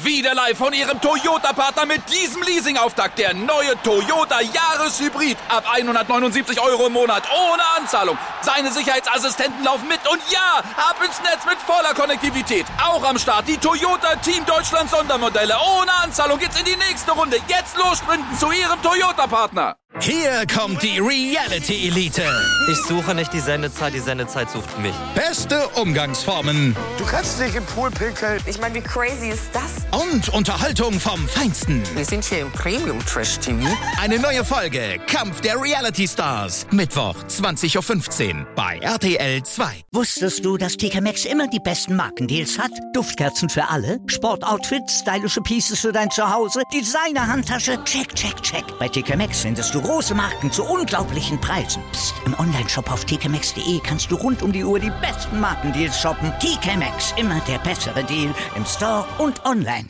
Wieder live von Ihrem Toyota-Partner mit diesem Leasing-Auftakt. Der neue Toyota Jahreshybrid. Ab 179 Euro im Monat. Ohne Anzahlung. Seine Sicherheitsassistenten laufen mit. Und ja, ab ins Netz mit voller Konnektivität. Auch am Start die Toyota Team Deutschland Sondermodelle. Ohne Anzahlung geht's in die nächste Runde. Jetzt los sprinten zu Ihrem Toyota-Partner.
Hier kommt die Reality Elite.
Ich suche nicht die Sendezeit, die Sendezeit sucht mich.
Beste Umgangsformen.
Du kannst dich im Pool pinkeln.
Ich meine, wie crazy ist das?
Und Unterhaltung vom Feinsten.
Wir sind hier im Premium Trash TV.
Eine neue Folge Kampf der Reality Stars. Mittwoch 20.15 Uhr bei RTL 2.
Wusstest du, dass TK Maxx immer die besten Markendeals hat? Duftkerzen für alle, Sportoutfits, stylische Pieces für dein Zuhause, Designer-Handtasche, check, check, check. Bei TK Maxx findest du große Marken zu unglaublichen Preisen. Psst. im Onlineshop auf tkmaxx.de kannst du rund um die Uhr die besten Markendeals shoppen. TK Maxx, immer der bessere Deal im Store und online.